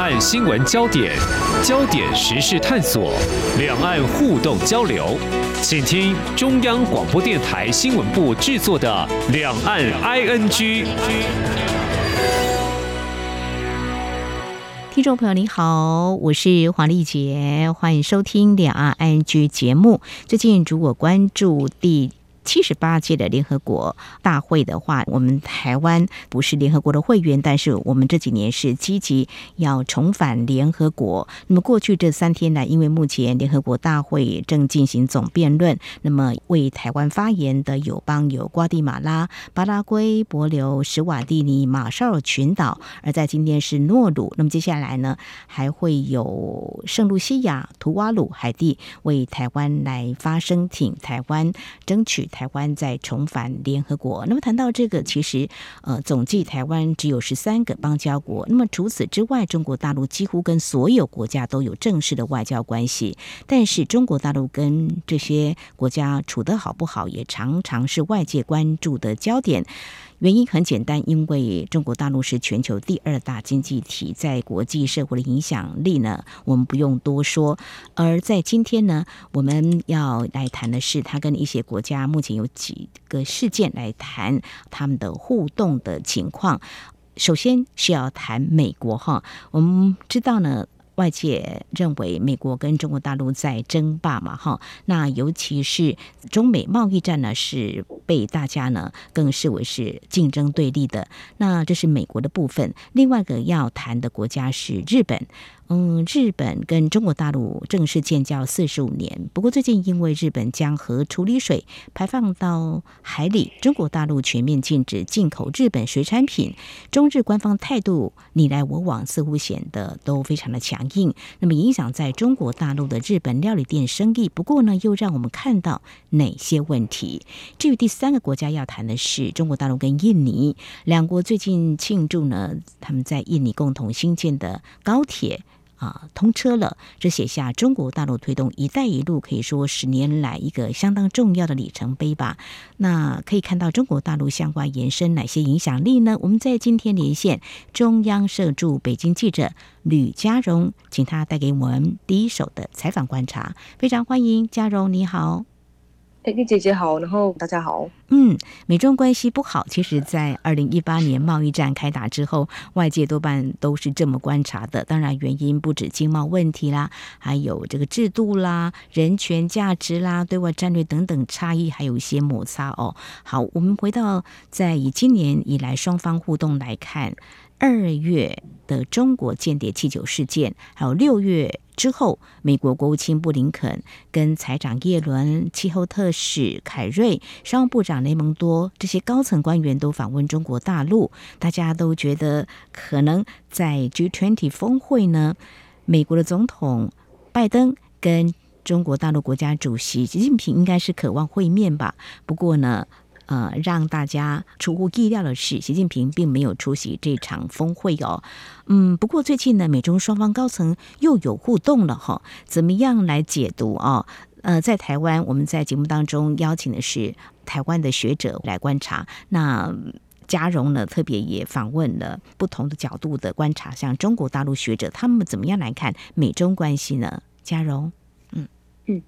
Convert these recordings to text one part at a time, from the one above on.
岸新闻焦点，焦点时事探索，两岸互动交流，请听中央广播电台新闻部制作的《两岸 ING》。听众朋友，你好，我是黄丽杰，欢迎收听《两岸 ING》节目。最近，如果关注第七十八届的联合国大会的话，我们台湾不是联合国的会员，但是我们这几年是积极要重返联合国。那么过去这三天呢，因为目前联合国大会正进行总辩论，那么为台湾发言的友邦有瓜地马拉、巴拉圭、帛琉、史瓦蒂尼、马绍尔群岛，而在今天是诺鲁。那么接下来呢，还会有圣露西亚、图瓦鲁、海地为台湾来发声，挺台湾争取台。湾在重返联合国。那么谈到这个，其实呃，总计台湾只有十三个邦交国。那么除此之外，中国大陆几乎跟所有国家都有正式的外交关系。但是中国大陆跟这些国家处得好不好，也常常是外界关注的焦点。原因很简单，因为中国大陆是全球第二大经济体，在国际社会的影响力呢，我们不用多说。而在今天呢，我们要来谈的是，它跟一些国家目前有几个事件来谈他们的互动的情况。首先是要谈美国哈，我们知道呢。外界认为美国跟中国大陆在争霸嘛，哈，那尤其是中美贸易战呢，是被大家呢更视为是竞争对立的。那这是美国的部分，另外一个要谈的国家是日本。嗯，日本跟中国大陆正式建交四十五年，不过最近因为日本将核处理水排放到海里，中国大陆全面禁止进口日本水产品，中日官方态度你来我往，似乎显得都非常的强硬，那么影响在中国大陆的日本料理店生意。不过呢，又让我们看到哪些问题？至于第三个国家要谈的是中国大陆跟印尼两国最近庆祝呢，他们在印尼共同兴建的高铁。啊，通车了，这写下中国大陆推动“一带一路”可以说十年来一个相当重要的里程碑吧。那可以看到中国大陆相关延伸哪些影响力呢？我们在今天连线中央社驻北京记者吕家荣，请他带给我们第一手的采访观察。非常欢迎家荣，你好。哎，丽姐姐好，然后大家好。嗯，美中关系不好，其实，在二零一八年贸易战开打之后，外界多半都是这么观察的。当然，原因不止经贸问题啦，还有这个制度啦、人权价值啦、对外战略等等差异，还有一些摩擦哦。好，我们回到在以今年以来双方互动来看。二月的中国间谍气球事件，还有六月之后，美国国务卿布林肯跟财长叶伦、气候特使凯瑞、商务部长雷蒙多这些高层官员都访问中国大陆，大家都觉得可能在 G20 峰会呢，美国的总统拜登跟中国大陆国家主席习近平应该是渴望会面吧。不过呢，呃，让大家出乎意料的是，习近平并没有出席这场峰会哦。嗯，不过最近呢，美中双方高层又有互动了哈。怎么样来解读啊？呃，在台湾，我们在节目当中邀请的是台湾的学者来观察。那佳蓉呢，特别也访问了不同的角度的观察，像中国大陆学者，他们怎么样来看美中关系呢？佳蓉，嗯嗯。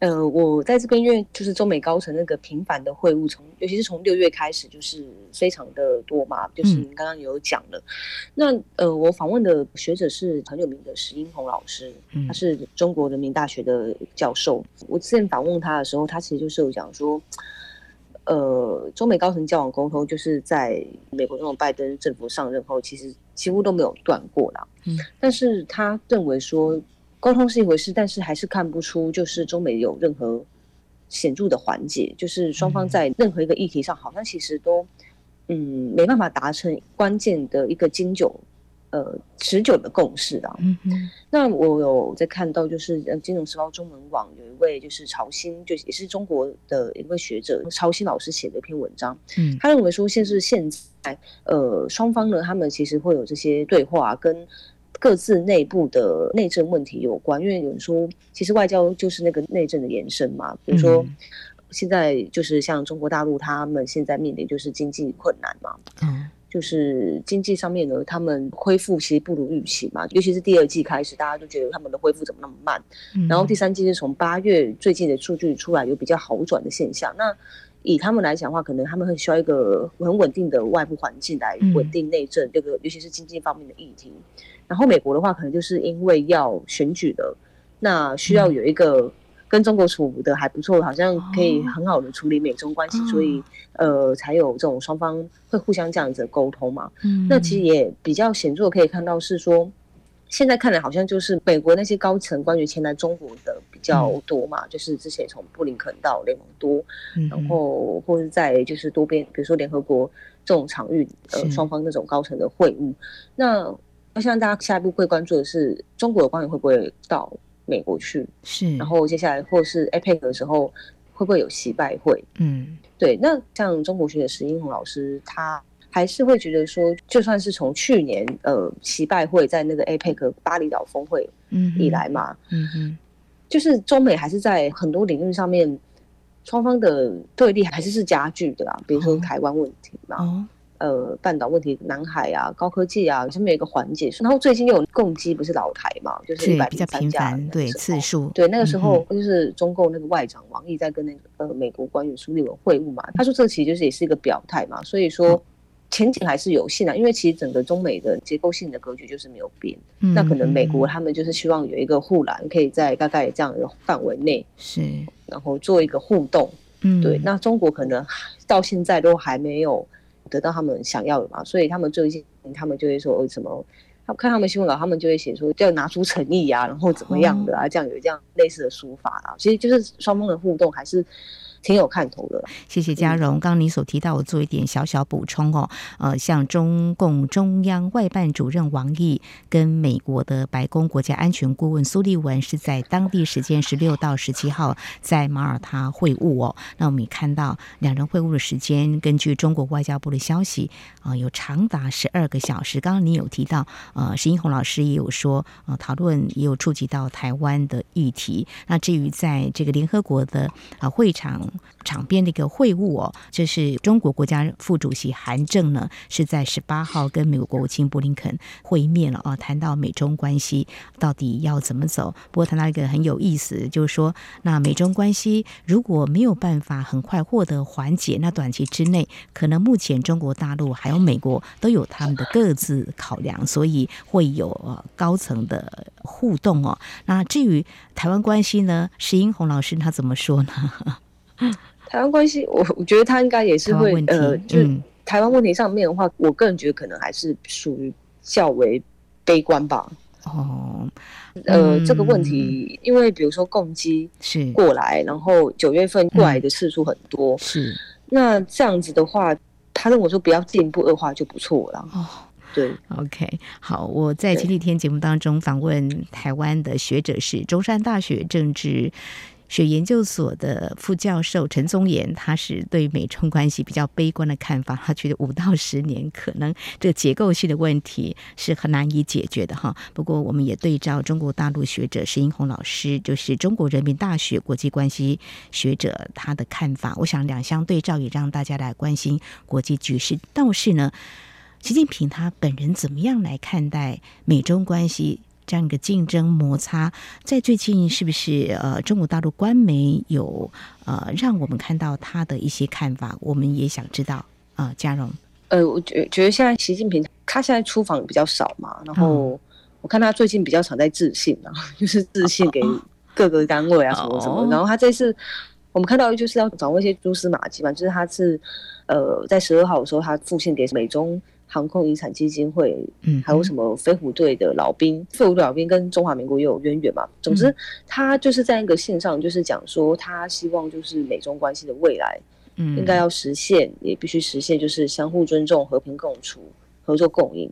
呃，我在这边，因为就是中美高层那个频繁的会晤，从尤其是从六月开始，就是非常的多嘛。就是您刚刚有讲了，嗯、那呃，我访问的学者是很有名的石英红老师，他是中国人民大学的教授。嗯、我之前访问他的时候，他其实就是有讲说，呃，中美高层交往沟通，就是在美国总统拜登政府上任后，其实几乎都没有断过啦。嗯，但是他认为说。沟通是一回事，但是还是看不出就是中美有任何显著的缓解，就是双方在任何一个议题上，好像其实都嗯没办法达成关键的一个经久呃持久的共识啊。嗯哼。那我有在看到，就是呃《金融时报》中文网有一位就是曹新，就也是中国的一位学者曹新老师写的一篇文章。嗯，他认为说，现是现在呃双方呢，他们其实会有这些对话跟。各自内部的内政问题有关，因为有人说，其实外交就是那个内政的延伸嘛。比如说，现在就是像中国大陆，他们现在面临就是经济困难嘛。嗯，就是经济上面呢，他们恢复其实不如预期嘛，尤其是第二季开始，大家都觉得他们的恢复怎么那么慢。嗯、然后第三季是从八月最近的数据出来有比较好转的现象。那以他们来讲的话，可能他们很需要一个很稳定的外部环境来稳定内政，这个、嗯、尤其是经济方面的议题。然后美国的话，可能就是因为要选举了，那需要有一个跟中国处的还不错，好像可以很好的处理美中关系，哦、所以呃，才有这种双方会互相这样子的沟通嘛。嗯，那其实也比较显著的可以看到是说，现在看来好像就是美国那些高层关于前来中国的比较多嘛，嗯、就是之前从布林肯到雷蒙多，嗯、然后或者在就是多边，比如说联合国这种场域，呃，双方那种高层的会晤，那。我希望大家下一步会关注的是，中国的官员会不会到美国去？是，然后接下来或是 APEC 的时候，会不会有习拜会？嗯，对。那像中国学者石英红老师，他还是会觉得说，就算是从去年呃习拜会在那个 APEC 巴厘岛峰会以来嘛，嗯哼，嗯就是中美还是在很多领域上面，双方的对立还是是加剧的啊，比如说台湾问题嘛。呃，半岛问题、南海啊、高科技啊，上面有一个环节。然后最近又有共机，不是老台嘛，就是一百零三架，对次数。对，那个时候就是中共那个外长王毅在跟那个呃美国官员苏利文会晤嘛，他说这其实就是也是一个表态嘛，所以说前景还是有限的，因为其实整个中美的结构性的格局就是没有变。嗯、那可能美国他们就是希望有一个护栏，可以在大概这样的范围内是，然后做一个互动。嗯，对。那中国可能到现在都还没有。得到他们想要的嘛，所以他们最近他们就会说为什么？他看他们新闻稿，他们就会写说要拿出诚意啊，然后怎么样的啊，这样有这样类似的说法啊。其实就是双方的互动还是。挺有看头的，谢谢嘉荣。刚刚你所提到，我做一点小小补充哦。呃，像中共中央外办主任王毅跟美国的白宫国家安全顾问苏利文是在当地时间十六到十七号在马耳他会晤哦。那我们也看到两人会晤的时间，根据中国外交部的消息啊、呃，有长达十二个小时。刚刚你有提到，呃，石英红老师也有说，呃，讨论也有触及到台湾的议题。那至于在这个联合国的啊、呃、会场。场边的一个会晤哦，这是中国国家副主席韩正呢，是在十八号跟美国国务卿布林肯会面了啊，谈到美中关系到底要怎么走。不过谈到一个很有意思，就是说，那美中关系如果没有办法很快获得缓解，那短期之内可能目前中国大陆还有美国都有他们的各自考量，所以会有呃高层的互动哦。那至于台湾关系呢，石英红老师他怎么说呢？台湾关系，我我觉得他应该也是会呃，就台湾问题上面的话，嗯、我个人觉得可能还是属于较为悲观吧。哦，呃，嗯、这个问题，因为比如说共机是。过来，然后九月份过来的次数很多，嗯、是。那这样子的话，他认为说不要进一步恶化就不错了。哦，对，OK，好，我在前几天节目当中访问台湾的学者是中山大学政治学研究所的副教授陈宗彦，他是对美中关系比较悲观的看法。他觉得五到十年可能这个结构性的问题是很难以解决的哈。不过，我们也对照中国大陆学者石英红老师，就是中国人民大学国际关系学者他的看法，我想两相对照，也让大家来关心国际局势。倒是呢，习近平他本人怎么样来看待美中关系？这样一个竞争摩擦，在最近是不是呃，中国大陆官媒有呃，让我们看到他的一些看法？我们也想知道啊、呃，佳蓉。呃，我觉觉得现在习近平他现在出访比较少嘛，然后我看他最近比较常在致信啊，就是致信给各个单位啊什么什么。哦、然后他这次我们看到就是要掌握一些蛛丝马迹嘛，就是他是呃在十二号的时候他复信给美中。航空遗产基金会，嗯，还有什么飞虎队的老兵，飞虎队老兵跟中华民国也有渊源嘛。总之，他就是在一个线上，就是讲说，他希望就是美中关系的未来，嗯，应该要实现，也必须实现，就是相互尊重、和平共处、合作共赢。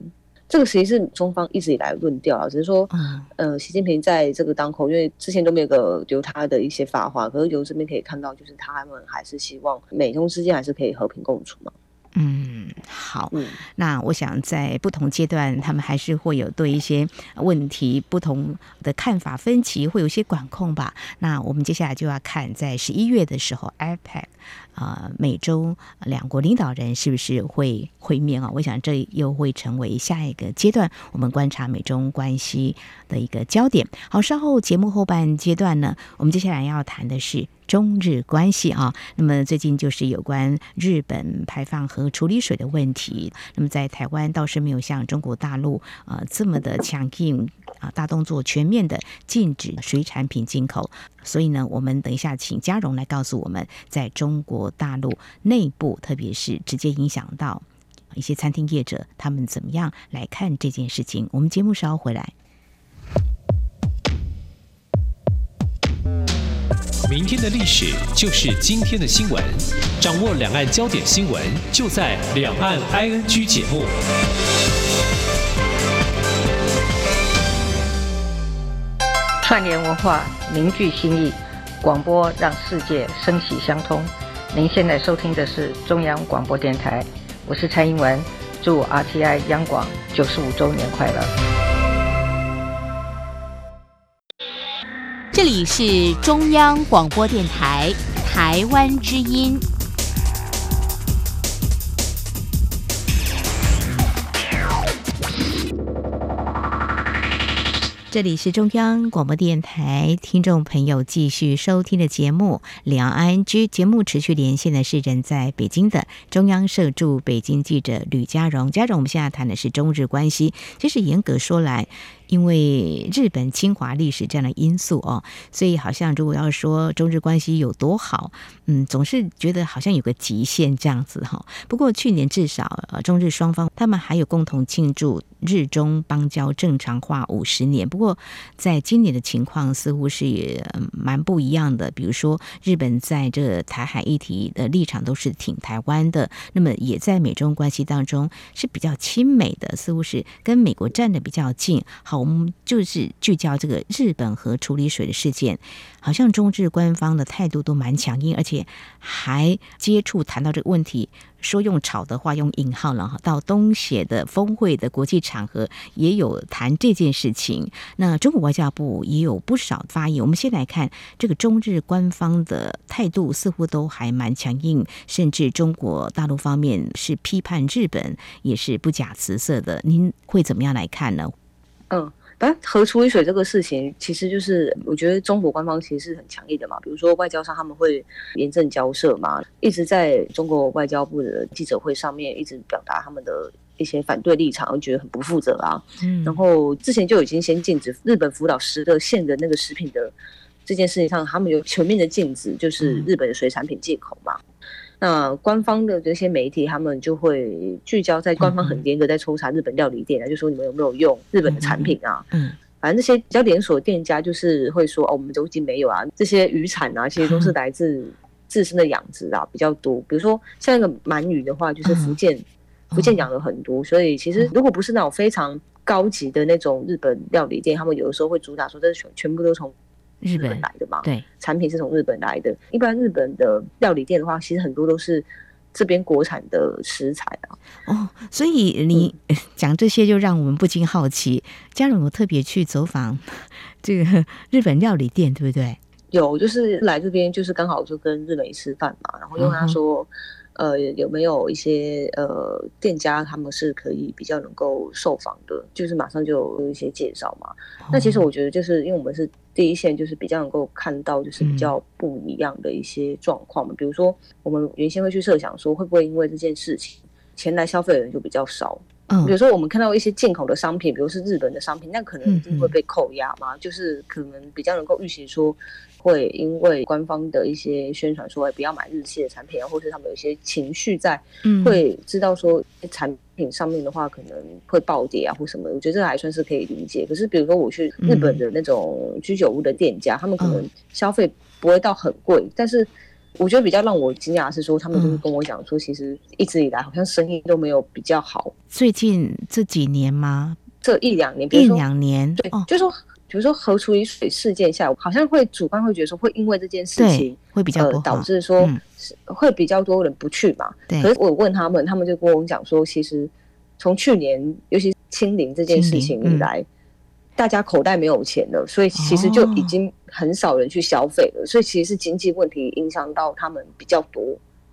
这个实际是中方一直以来论调啊，只是说，呃，习近平在这个当口，因为之前都没有个由他的一些发话，可是由这边可以看到，就是他们还是希望美中之间还是可以和平共处嘛。嗯，好。嗯，那我想在不同阶段，他们还是会有对一些问题不同的看法分歧，会有一些管控吧。那我们接下来就要看，在十一月的时候，IPAC 啊、呃，美中两国领导人是不是会会面啊？我想这又会成为下一个阶段我们观察美中关系的一个焦点。好，稍后节目后半阶段呢，我们接下来要谈的是。中日关系啊，那么最近就是有关日本排放和处理水的问题。那么在台湾倒是没有像中国大陆啊、这么的强硬啊，大动作全面的禁止水产品进口。所以呢，我们等一下请嘉荣来告诉我们，在中国大陆内部，特别是直接影响到一些餐厅业者，他们怎么样来看这件事情。我们节目稍后回来。明天的历史就是今天的新闻，掌握两岸焦点新闻就在《两岸 ING》节目。串联文化，凝聚心意，广播让世界声息相通。您现在收听的是中央广播电台，我是蔡英文，祝 RTI 央广九十五周年快乐。这里是中央广播电台台湾之音。这里是中央广播电台，听众朋友继续收听的节目《两岸 ING》节目，持续连线的是人在北京的中央社驻北京记者吕佳荣。佳荣，我们现在谈的是中日关系。其实严格说来，因为日本侵华历史这样的因素哦，所以好像如果要说中日关系有多好，嗯，总是觉得好像有个极限这样子哈。不过去年至少呃，中日双方他们还有共同庆祝日中邦交正常化五十年。不过在今年的情况似乎是也蛮不一样的。比如说日本在这台海议题的立场都是挺台湾的，那么也在美中关系当中是比较亲美的，似乎是跟美国站的比较近。好。我们就是聚焦这个日本核处理水的事件，好像中日官方的态度都蛮强硬，而且还接触谈到这个问题，说用炒的话用引号了哈，到东协的峰会的国际场合也有谈这件事情。那中国外交部也有不少发言。我们先来看这个中日官方的态度，似乎都还蛮强硬，甚至中国大陆方面是批判日本，也是不假辞色的。您会怎么样来看呢？嗯，反正核处理水这个事情，其实就是我觉得中国官方其实是很强硬的嘛。比如说外交上他们会严正交涉嘛，一直在中国外交部的记者会上面一直表达他们的一些反对立场，觉得很不负责啊。嗯，然后之前就已经先禁止日本福岛十个县的那个食品的这件事情上，他们有全面的禁止，就是日本的水产品进口嘛。那官方的这些媒体，他们就会聚焦在官方很严格在抽查日本料理店啊，就说你们有没有用日本的产品啊？嗯，反正这些比较连锁店家就是会说哦，我们都已经没有啊。这些渔产啊，其实都是来自自身的养殖啊比较多。比如说像那个鳗鱼的话，就是福建福建养了很多，所以其实如果不是那种非常高级的那种日本料理店，他们有的时候会主打说这是全全部都从。日本来的嘛，对，产品是从日本来的。一般日本的料理店的话，其实很多都是这边国产的食材啊。哦，所以你讲这些就让我们不禁好奇，佳蓉有特别去走访 这个日本料理店，对不对？有，就是来这边就是刚好就跟日本人吃饭嘛，然后就跟他说。嗯呃，有没有一些呃店家，他们是可以比较能够受访的？就是马上就有一些介绍嘛。哦、那其实我觉得，就是因为我们是第一线，就是比较能够看到，就是比较不一样的一些状况嘛。嗯、比如说，我们原先会去设想说，会不会因为这件事情，前来消费的人就比较少？嗯，比如说我们看到一些进口的商品，比如是日本的商品，那可能一定会被扣押嘛。就是可能比较能够预期说。会因为官方的一些宣传说，哎不要买日系的产品啊，或是他们有一些情绪在，会知道说产品上面的话可能会暴跌啊，或什么。我觉得这还算是可以理解。可是比如说我去日本的那种居酒屋的店家，他们可能消费不会到很贵，但是我觉得比较让我惊讶的是说，他们就是跟我讲说，其实一直以来好像生意都没有比较好。最近这几年吗？这一两年，一两年，对，就是说。比如说核处理水事件下，好像会主观会觉得说会因为这件事情会比较呃导致说、嗯、会比较多人不去嘛。对。可是我问他们，他们就跟我讲说，其实从去年尤其清零这件事情以来、嗯，大家口袋没有钱了，所以其实就已经很少人去消费了、哦，所以其实是经济问题影响到他们比较多。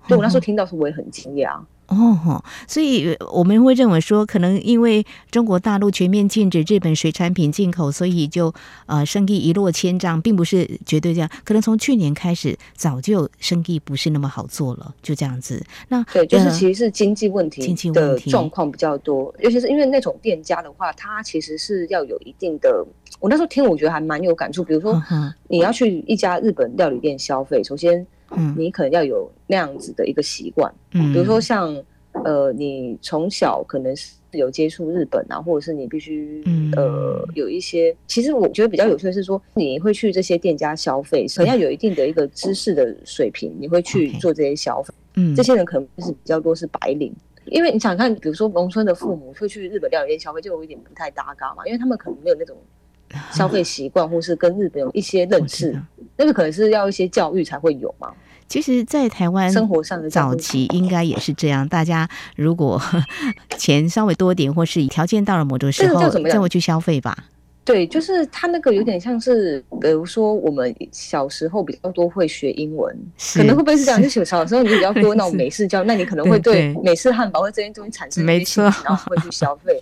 对、哦、我那时候听到时我也很惊讶。哦，所以我们会认为说，可能因为中国大陆全面禁止日本水产品进口，所以就呃生意一落千丈，并不是绝对这样。可能从去年开始，早就生意不是那么好做了，就这样子。那对，就是其实是经济问题经济的状况比较多，尤其是因为那种店家的话，他其实是要有一定的。我那时候听，我觉得还蛮有感触。比如说，你要去一家日本料理店消费，首先。嗯，你可能要有那样子的一个习惯，嗯，比如说像呃，你从小可能是有接触日本啊，或者是你必须、嗯、呃有一些，其实我觉得比较有趣的是说，你会去这些店家消费，可能要有一定的一个知识的水平，你会去做这些消费。嗯，这些人可能是比较多是白领，因为你想看，比如说农村的父母会去日本料理店消费，就有一点不太搭嘎嘛，因为他们可能没有那种。消费习惯，或是跟日本有一些认识，那个可能是要一些教育才会有嘛。其实，在台湾生活上的早期应该也是这样，大家如果 钱稍微多点，或是条件到了某种时候，再会去消费吧。对，就是他那个有点像是，比如说我们小时候比较多会学英文，可能会不会是这样？就小时候你比较多那种美式教，那你可能会对美式汉堡或这些东西产生没错，然后会去消费。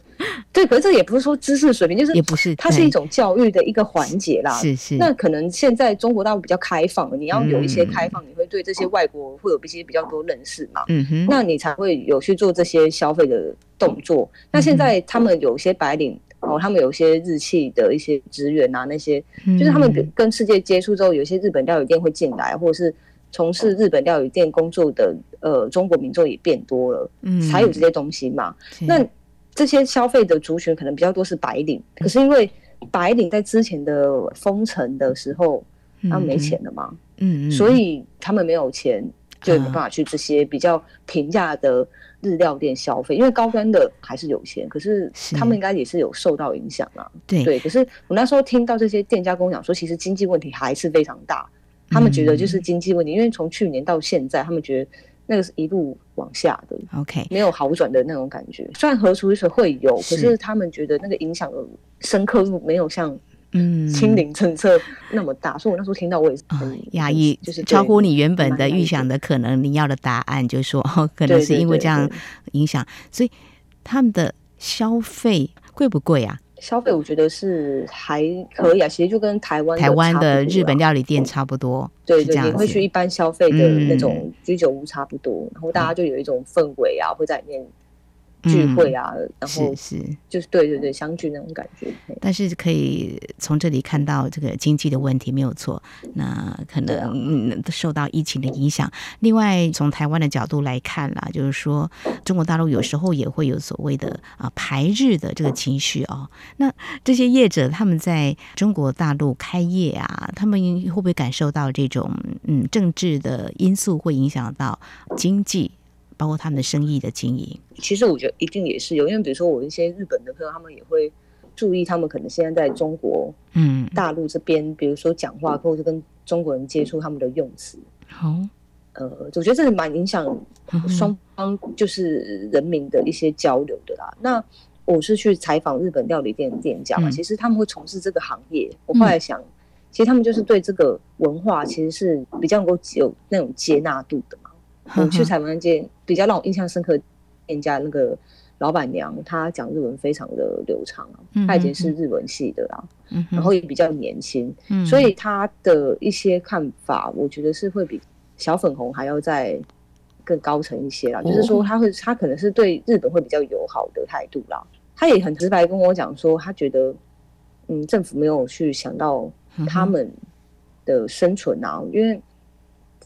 对，可是这也不是说知识水平，就是也不是，它是一种教育的一个环节啦。是是。那可能现在中国大陆比较开放了，你要有一些开放，你会对这些外国会有一些比较多认识嘛？嗯哼。那你才会有去做这些消费的动作。那现在他们有些白领。哦，他们有些日系的一些职员啊，那些就是他们跟世界接触之后，有些日本料理店会进来，或者是从事日本料理店工作的呃中国民众也变多了，嗯，才有这些东西嘛。那这些消费的族群可能比较多是白领，可是因为白领在之前的封城的时候，他们没钱了嘛，嗯，所以他们没有钱，就没办法去这些比较平价的。日料店消费，因为高端的还是有钱，可是他们应该也是有受到影响啊。对对，可是我那时候听到这些店家跟我讲说，其实经济问题还是非常大。他们觉得就是经济问题，嗯，因为从去年到现在，他们觉得那个是一路往下的，OK，没有好转的那种感觉。虽然核处理水会有，可是他们觉得那个影响的深刻度没有像。嗯，清零政策那么大，所以我那时候听到我也是很压抑，就是超乎你原本的预想的可能。你要的答案就是说，哦，可能是因为这样影响，所以他们的消费贵不贵啊？消费我觉得是还可以啊，其实就跟台湾、啊、台湾的日本料理店差不多，对对，你会去一般消费的那种居酒屋差不多，然后大家就有一种氛围啊，会在里面。聚会啊，嗯、然后是是就是对对对，相聚那种感觉。但是可以从这里看到这个经济的问题没有错，那可能嗯受到疫情的影响。另外，从台湾的角度来看啦，就是说中国大陆有时候也会有所谓的啊排日的这个情绪哦。那这些业者他们在中国大陆开业啊，他们会不会感受到这种嗯政治的因素会影响到经济？包括他们的生意的经营，其实我觉得一定也是有，因为比如说我一些日本的朋友，他们也会注意，他们可能现在在中国，嗯，大陆这边，比如说讲话或者是跟中国人接触，他们的用词，好，呃，我觉得这是蛮影响双方就是人民的一些交流的啦。那我是去采访日本料理店店家嘛，其实他们会从事这个行业，我后来想，其实他们就是对这个文化其实是比较能够有那种接纳度的嘛。我去采访一间比较让我印象深刻店家，那个老板娘她讲日文非常的流畅啊，她以前是日文系的啦，然后也比较年轻，所以她的一些看法，我觉得是会比小粉红还要再更高层一些啦。就是说，他会他可能是对日本会比较友好的态度啦。他也很直白跟我讲说，他觉得嗯，政府没有去想到他们的生存啊，因为。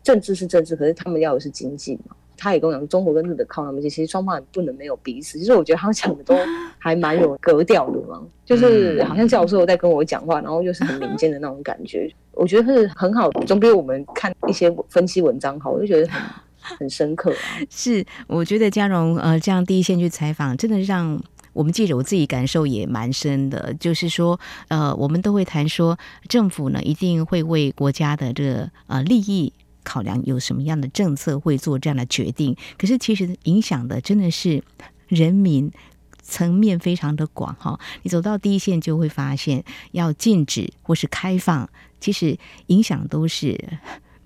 政治是政治，可是他们要的是经济嘛。他也跟我讲，中国跟日本靠那么近，其实双方也不能没有彼此。其实我觉得他们讲的都 还蛮有格调的嘛，就是好像教授在跟我讲话，然后又是很民间的那种感觉。我觉得是很好，总比我们看一些分析文章好。我就觉得很 很深刻啊。是，我觉得嘉荣呃这样第一线去采访，真的让。我们记者我自己感受也蛮深的，就是说，呃，我们都会谈说，政府呢一定会为国家的这个呃利益考量，有什么样的政策会做这样的决定。可是其实影响的真的是人民层面非常的广哈。你走到第一线就会发现，要禁止或是开放，其实影响都是。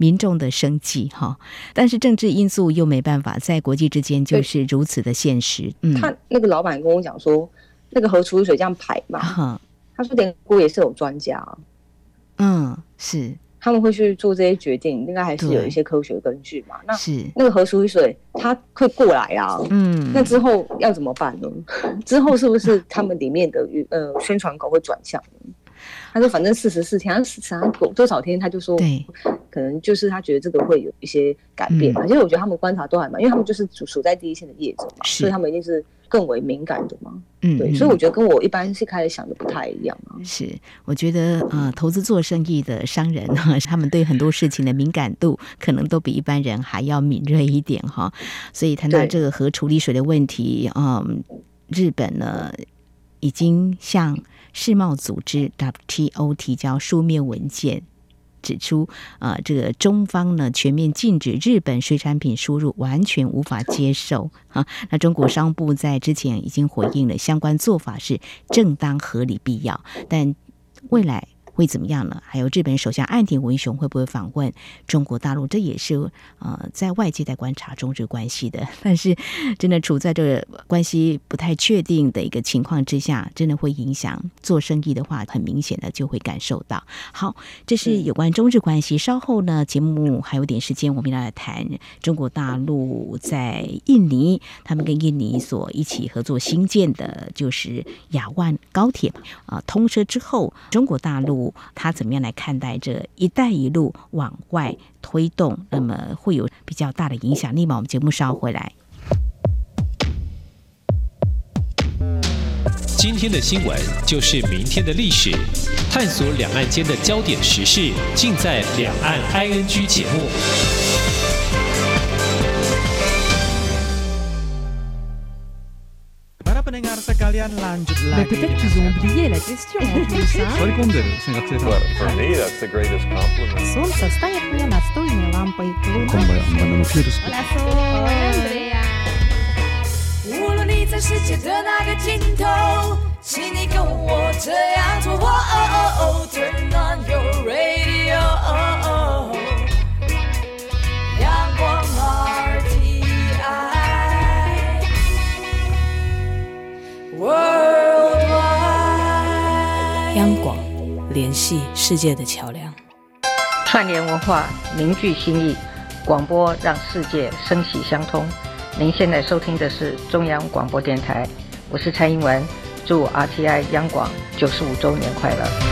民众的生计哈，但是政治因素又没办法在国际之间就是如此的现实。嗯，他那个老板跟我讲说，那个核处理水这样排嘛，嗯、他说联合国也是有专家，嗯，是他们会去做这些决定，应该还是有一些科学根据嘛。那是那个核处理水，它会过来啊，嗯，那之后要怎么办呢？之后是不是他们里面的呃宣传稿会转向？他说：“反正四十四天，他想多少天，他就说，对，可能就是他觉得这个会有一些改变嘛。其实我觉得他们观察都还蛮，因为他们就是处处在第一线的业者嘛，所以他们一定是更为敏感的吗。嗯，对，所以我觉得跟我一般是开始想的不太一样啊。是，我觉得呃，投资做生意的商人哈，他们对很多事情的敏感度可能都比一般人还要敏锐一点哈。所以谈到这个核处理水的问题，嗯，日本呢已经向。”世贸组织 WTO 提交书面文件，指出，呃，这个中方呢全面禁止日本水产品输入，完全无法接受 啊。那中国商务部在之前已经回应了，相关做法是正当、合理、必要，但未来。会怎么样呢？还有日本首相岸田文雄会不会访问中国大陆？这也是呃，在外界在观察中日关系的。但是，真的处在这个关系不太确定的一个情况之下，真的会影响做生意的话，很明显的就会感受到。好，这是有关中日关系。稍后呢，节目还有点时间，我们要来谈中国大陆在印尼，他们跟印尼所一起合作新建的，就是亚万高铁啊，通车之后，中国大陆。他怎么样来看待这“一带一路”往外推动？那么会有比较大的影响力吗？我们节目稍回来。今天的新闻就是明天的历史，探索两岸间的焦点时事，尽在《两岸 ING》节目。无论你在世界的哪个尽头，请你跟我这样做。Turn on your radio. 央广联系世界的桥梁，串联文化，凝聚心意，广播让世界声息相通。您现在收听的是中央广播电台，我是蔡英文，祝 RTI 央广九十五周年快乐。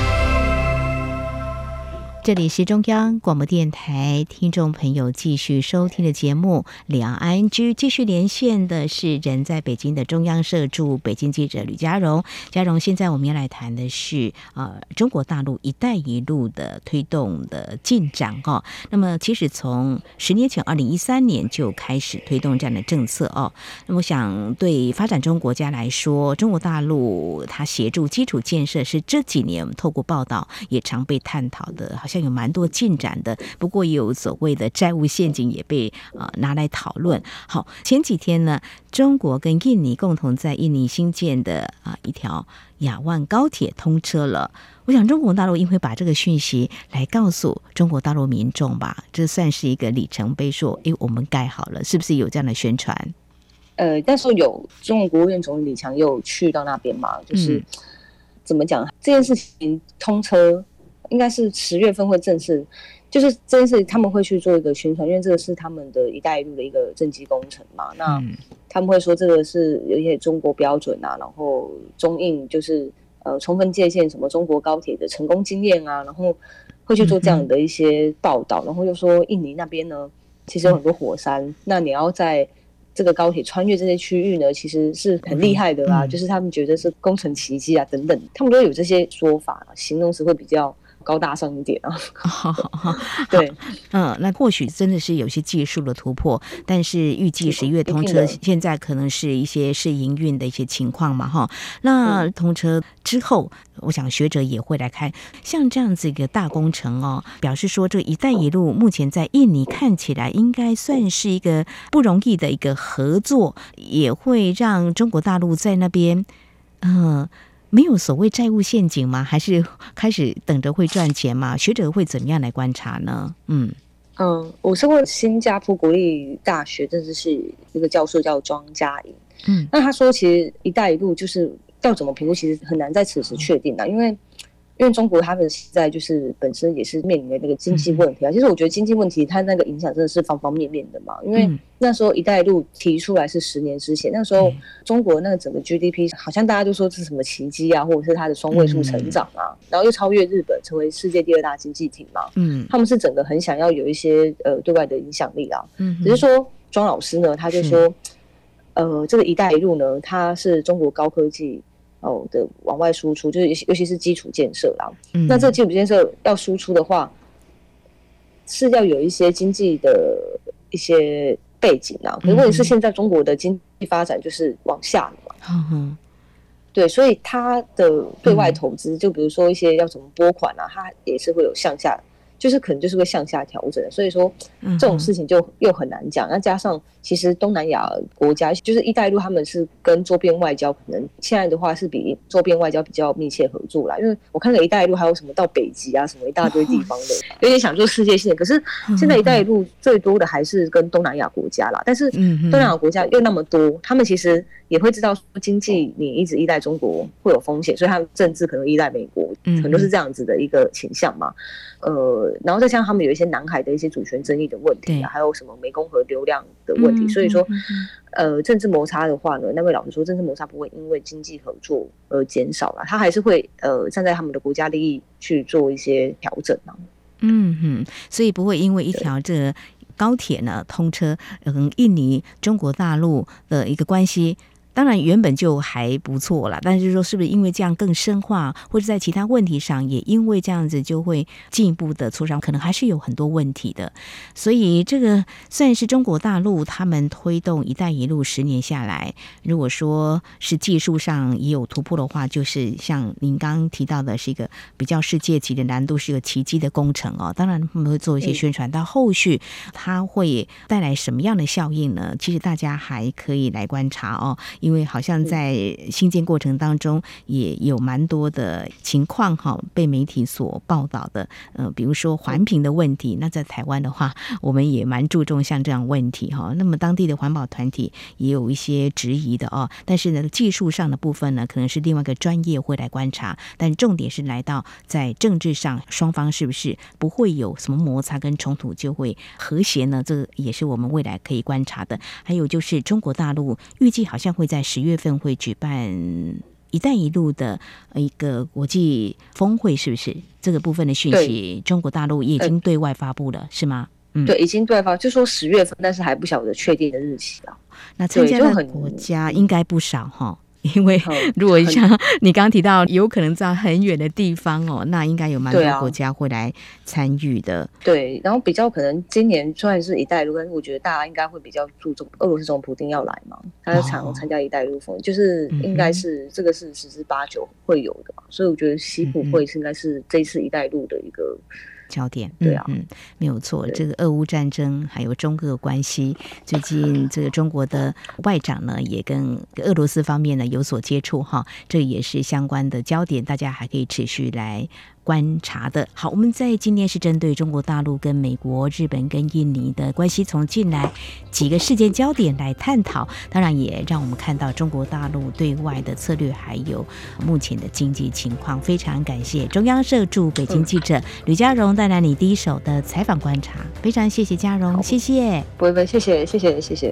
这里是中央广播电台，听众朋友继续收听的节目《两岸 ING》，继续连线的是人在北京的中央社驻北京记者吕佳荣。佳荣，现在我们要来谈的是呃中国大陆“一带一路”的推动的进展哦。那么，其实从十年前，二零一三年就开始推动这样的政策哦。那么，想对发展中国家来说，中国大陆它协助基础建设是这几年透过报道也常被探讨的，好像。有蛮多进展的，不过也有所谓的债务陷阱也被呃拿来讨论。好，前几天呢，中国跟印尼共同在印尼新建的啊一条雅万高铁通车了。我想中国大陆应会把这个讯息来告诉中国大陆民众吧，这算是一个里程碑。说，哎，我们盖好了，是不是有这样的宣传？呃，但是有中国国务院总理李强又去到那边嘛？就是、嗯、怎么讲这件事情通车？应该是十月份会正式，就是这件事他们会去做一个宣传，因为这个是他们的一带一路的一个政绩工程嘛。那他们会说这个是有一些中国标准啊，然后中印就是呃充分借鉴什么中国高铁的成功经验啊，然后会去做这样的一些报道，然后又说印尼那边呢其实有很多火山，那你要在这个高铁穿越这些区域呢，其实是很厉害的啦，就是他们觉得是工程奇迹啊等等，他们都有这些说法，形容词会比较。高大上一点啊。好好好，对，嗯，那或许真的是有些技术的突破，但是预计十月通车，现在可能是一些试营运的一些情况嘛，哈。那通车之后，我想学者也会来看，像这样子一个大工程哦，表示说这个“一带一路”目前在印尼看起来应该算是一个不容易的一个合作，也会让中国大陆在那边，嗯、呃。没有所谓债务陷阱吗？还是开始等着会赚钱吗？学者会怎么样来观察呢？嗯嗯，我是问新加坡国立大学政治系一个教授叫庄家颖，嗯，那他说其实“一带一路”就是要怎么评估，其实很难在此时确定的，嗯、因为。因为中国他们现在就是本身也是面临的那个经济问题啊，其实我觉得经济问题它那个影响真的是方方面面的嘛。因为那时候“一带一路”提出来是十年之前，那时候中国那个整个 GDP 好像大家都说是什么奇迹啊，或者是它的双位数成长啊，然后又超越日本，成为世界第二大经济体嘛。嗯，他们是整个很想要有一些呃对外的影响力啊。嗯，只是说庄老师呢，他就说，呃，这个“一带一路”呢，它是中国高科技。哦的往外输出，就是尤其是基础建设啦。嗯、那这基础建设要输出的话，是要有一些经济的一些背景啊。可是问题是，现在中国的经济发展就是往下的嘛。嗯哼。对，所以它的对外投资，就比如说一些要怎么拨款啊，它也是会有向下。就是可能就是会向下调整，所以说这种事情就又很难讲。那加上其实东南亚国家就是“一带一路”，他们是跟周边外交可能现在的话是比周边外交比较密切合作啦。因为我看了“一带一路”还有什么到北极啊，什么一大堆地方的，有点想做世界性的。可是现在“一带一路”最多的还是跟东南亚国家啦。但是东南亚国家又那么多，他们其实也会知道经济你一直依赖中国会有风险，所以他们政治可能依赖美国，可能都是这样子的一个倾向嘛。呃，然后再加上他们有一些南海的一些主权争议的问题啊，还有什么湄公河流量的问题，所以说，呃，政治摩擦的话呢，那位老师说，政治摩擦不会因为经济合作而减少了，他还是会呃站在他们的国家利益去做一些调整啊。嗯哼，所以不会因为一条这个高铁呢通车，嗯，印尼中国大陆的一个关系。当然原本就还不错了，但是说是不是因为这样更深化，或者在其他问题上也因为这样子就会进一步的磋商，可能还是有很多问题的。所以这个算是中国大陆他们推动“一带一路”十年下来，如果说是技术上也有突破的话，就是像您刚刚提到的，是一个比较世界级的难度，是一个奇迹的工程哦。当然他们会做一些宣传，到后续它会带来什么样的效应呢？其实大家还可以来观察哦。因为好像在新建过程当中也有蛮多的情况哈，被媒体所报道的，呃，比如说环评的问题。那在台湾的话，我们也蛮注重像这样问题哈。那么当地的环保团体也有一些质疑的哦。但是呢，技术上的部分呢，可能是另外一个专业会来观察。但重点是来到在政治上，双方是不是不会有什么摩擦跟冲突，就会和谐呢？这也是我们未来可以观察的。还有就是中国大陆预计好像会在。在十月份会举办“一带一路”的一个国际峰会，是不是？这个部分的讯息，中国大陆也已经对外发布了，呃、是吗？嗯，对，已经对外发，就说十月份，但是还不晓得确定的日期啊。那参加的国家应该不少哈。因为如果像 你刚刚提到，有可能在很远的地方哦，那应该有蛮多国家会来参与的。对，然后比较可能今年虽然是一带一路，但是我觉得大家应该会比较注重俄罗斯总统普丁要来嘛，他就常参加一带一路峰，就是应该是这个是十之八九会有的嘛，所以我觉得西普会是应该是这一次一带一路的一个。焦点，对啊，嗯，没有错。这个俄乌战争还有中俄关系，最近这个中国的外长呢也跟俄罗斯方面呢有所接触哈，这也是相关的焦点，大家还可以持续来。观察的好，我们在今天是针对中国大陆跟美国、日本跟印尼的关系，从近来几个事件焦点来探讨，当然也让我们看到中国大陆对外的策略，还有目前的经济情况。非常感谢中央社驻北京记者吕佳荣带来你第一手的采访观察，非常谢谢佳荣，谢谢，不不，谢谢谢谢谢谢。